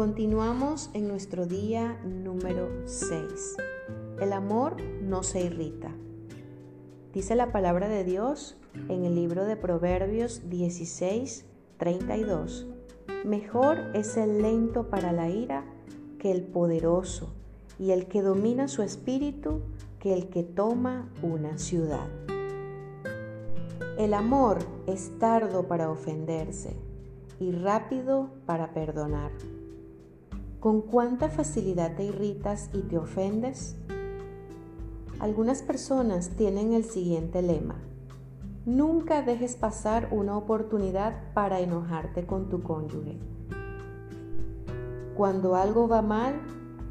Continuamos en nuestro día número 6. El amor no se irrita. Dice la palabra de Dios en el libro de Proverbios 16, 32. Mejor es el lento para la ira que el poderoso, y el que domina su espíritu que el que toma una ciudad. El amor es tardo para ofenderse y rápido para perdonar. ¿Con cuánta facilidad te irritas y te ofendes? Algunas personas tienen el siguiente lema. Nunca dejes pasar una oportunidad para enojarte con tu cónyuge. Cuando algo va mal,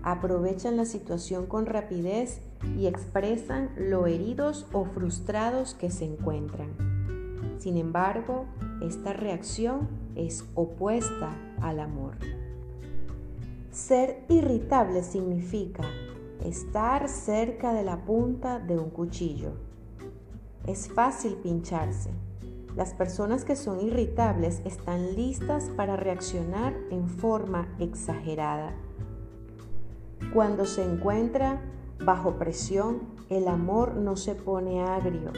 aprovechan la situación con rapidez y expresan lo heridos o frustrados que se encuentran. Sin embargo, esta reacción es opuesta al amor. Ser irritable significa estar cerca de la punta de un cuchillo. Es fácil pincharse. Las personas que son irritables están listas para reaccionar en forma exagerada. Cuando se encuentra bajo presión, el amor no se pone agrio.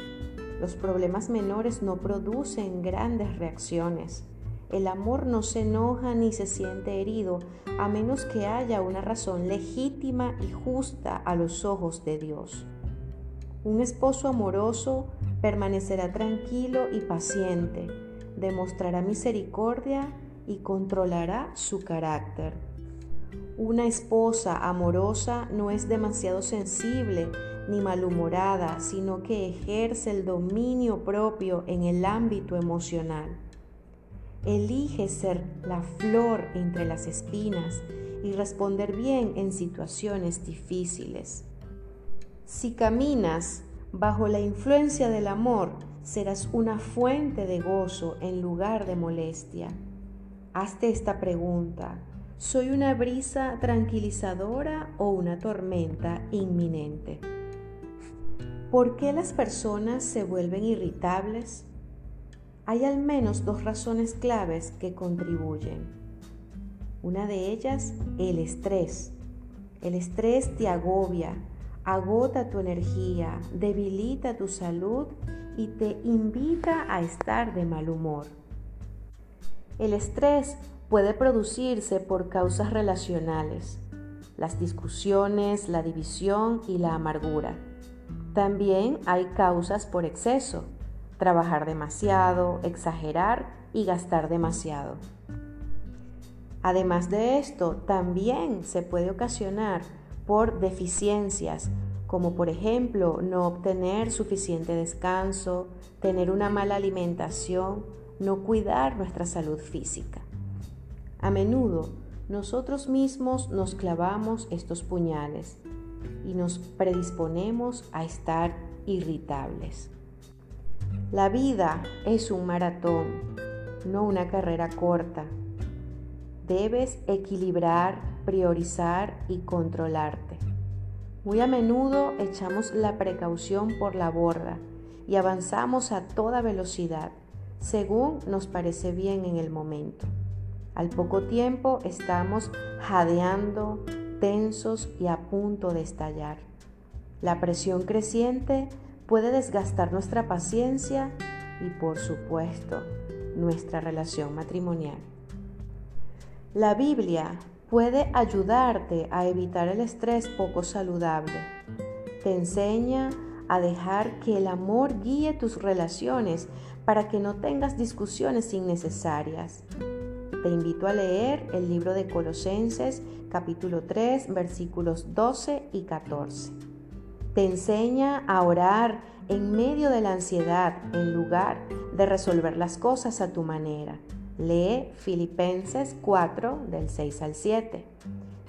Los problemas menores no producen grandes reacciones. El amor no se enoja ni se siente herido a menos que haya una razón legítima y justa a los ojos de Dios. Un esposo amoroso permanecerá tranquilo y paciente, demostrará misericordia y controlará su carácter. Una esposa amorosa no es demasiado sensible ni malhumorada, sino que ejerce el dominio propio en el ámbito emocional. Elige ser la flor entre las espinas y responder bien en situaciones difíciles. Si caminas bajo la influencia del amor, serás una fuente de gozo en lugar de molestia. Hazte esta pregunta. ¿Soy una brisa tranquilizadora o una tormenta inminente? ¿Por qué las personas se vuelven irritables? Hay al menos dos razones claves que contribuyen. Una de ellas, el estrés. El estrés te agobia, agota tu energía, debilita tu salud y te invita a estar de mal humor. El estrés puede producirse por causas relacionales, las discusiones, la división y la amargura. También hay causas por exceso, trabajar demasiado, exagerar y gastar demasiado. Además de esto, también se puede ocasionar por deficiencias, como por ejemplo no obtener suficiente descanso, tener una mala alimentación, no cuidar nuestra salud física. A menudo nosotros mismos nos clavamos estos puñales y nos predisponemos a estar irritables. La vida es un maratón, no una carrera corta. Debes equilibrar, priorizar y controlarte. Muy a menudo echamos la precaución por la borda y avanzamos a toda velocidad, según nos parece bien en el momento. Al poco tiempo estamos jadeando, tensos y a punto de estallar. La presión creciente puede desgastar nuestra paciencia y por supuesto nuestra relación matrimonial. La Biblia puede ayudarte a evitar el estrés poco saludable. Te enseña a dejar que el amor guíe tus relaciones para que no tengas discusiones innecesarias. Te invito a leer el libro de Colosenses capítulo 3 versículos 12 y 14. Te enseña a orar en medio de la ansiedad en lugar de resolver las cosas a tu manera. Lee Filipenses 4 del 6 al 7.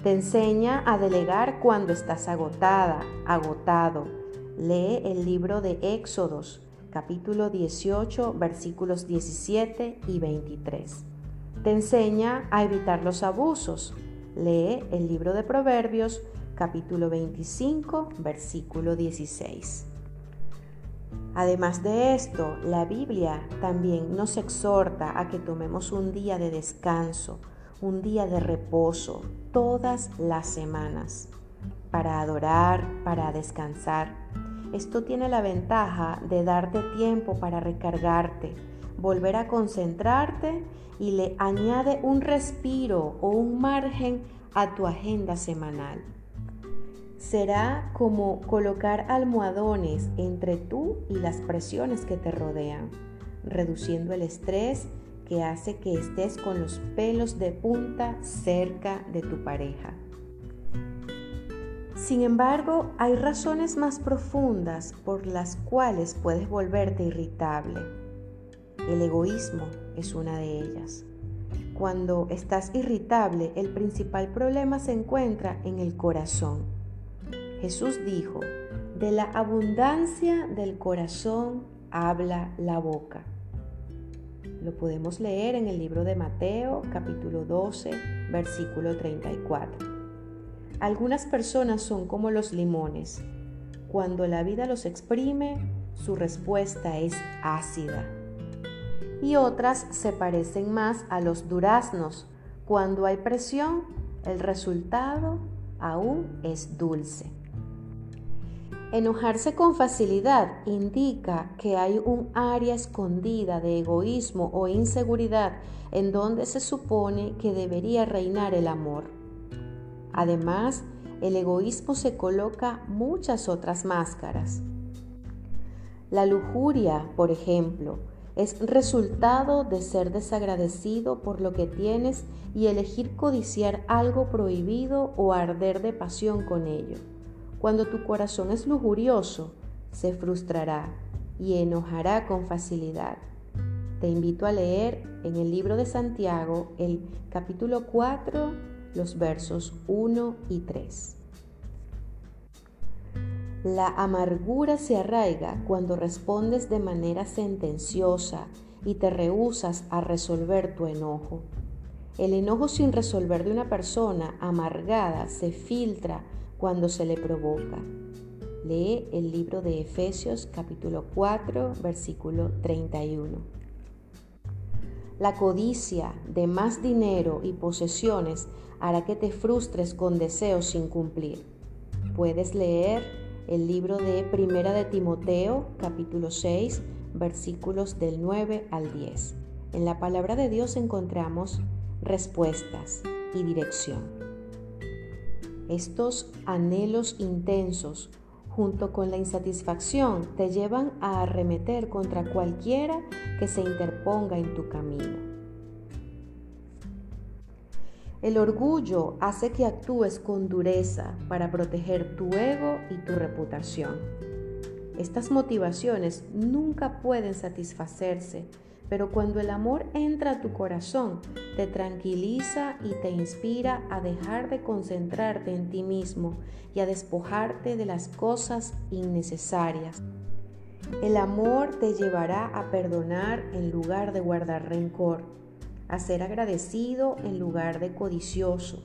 Te enseña a delegar cuando estás agotada, agotado. Lee el libro de Éxodos, capítulo 18, versículos 17 y 23. Te enseña a evitar los abusos. Lee el libro de Proverbios, capítulo 25, versículo 16. Además de esto, la Biblia también nos exhorta a que tomemos un día de descanso, un día de reposo todas las semanas para adorar, para descansar. Esto tiene la ventaja de darte tiempo para recargarte, volver a concentrarte y le añade un respiro o un margen a tu agenda semanal. Será como colocar almohadones entre tú y las presiones que te rodean, reduciendo el estrés que hace que estés con los pelos de punta cerca de tu pareja. Sin embargo, hay razones más profundas por las cuales puedes volverte irritable. El egoísmo es una de ellas. Cuando estás irritable, el principal problema se encuentra en el corazón. Jesús dijo, de la abundancia del corazón habla la boca. Lo podemos leer en el libro de Mateo capítulo 12, versículo 34. Algunas personas son como los limones. Cuando la vida los exprime, su respuesta es ácida. Y otras se parecen más a los duraznos. Cuando hay presión, el resultado aún es dulce. Enojarse con facilidad indica que hay un área escondida de egoísmo o inseguridad en donde se supone que debería reinar el amor. Además, el egoísmo se coloca muchas otras máscaras. La lujuria, por ejemplo, es resultado de ser desagradecido por lo que tienes y elegir codiciar algo prohibido o arder de pasión con ello. Cuando tu corazón es lujurioso, se frustrará y enojará con facilidad. Te invito a leer en el libro de Santiago el capítulo 4 los versos 1 y 3. La amargura se arraiga cuando respondes de manera sentenciosa y te rehusas a resolver tu enojo. El enojo sin resolver de una persona amargada se filtra cuando se le provoca. Lee el libro de Efesios capítulo 4 versículo 31. La codicia de más dinero y posesiones hará que te frustres con deseos sin cumplir. Puedes leer el libro de Primera de Timoteo, capítulo 6, versículos del 9 al 10. En la palabra de Dios encontramos respuestas y dirección. Estos anhelos intensos junto con la insatisfacción te llevan a arremeter contra cualquiera que se interponga en tu camino. El orgullo hace que actúes con dureza para proteger tu ego y tu reputación. Estas motivaciones nunca pueden satisfacerse pero cuando el amor entra a tu corazón, te tranquiliza y te inspira a dejar de concentrarte en ti mismo y a despojarte de las cosas innecesarias. El amor te llevará a perdonar en lugar de guardar rencor, a ser agradecido en lugar de codicioso,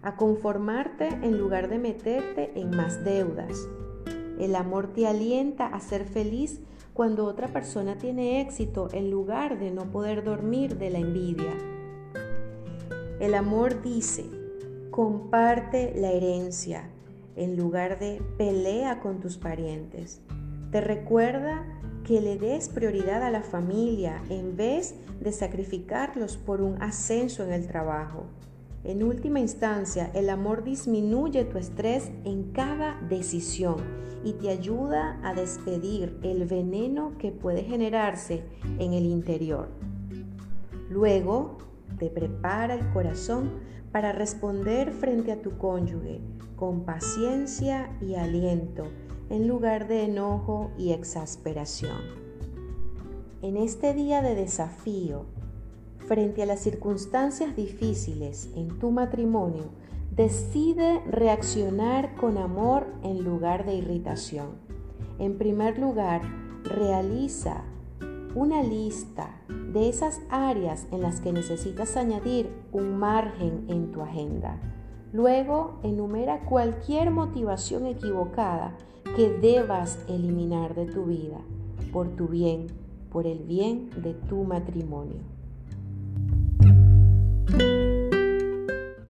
a conformarte en lugar de meterte en más deudas. El amor te alienta a ser feliz cuando otra persona tiene éxito en lugar de no poder dormir de la envidia. El amor dice, comparte la herencia en lugar de pelea con tus parientes. Te recuerda que le des prioridad a la familia en vez de sacrificarlos por un ascenso en el trabajo. En última instancia, el amor disminuye tu estrés en cada decisión y te ayuda a despedir el veneno que puede generarse en el interior. Luego, te prepara el corazón para responder frente a tu cónyuge con paciencia y aliento en lugar de enojo y exasperación. En este día de desafío, frente a las circunstancias difíciles en tu matrimonio, decide reaccionar con amor en lugar de irritación. En primer lugar, realiza una lista de esas áreas en las que necesitas añadir un margen en tu agenda. Luego, enumera cualquier motivación equivocada que debas eliminar de tu vida, por tu bien, por el bien de tu matrimonio. thank you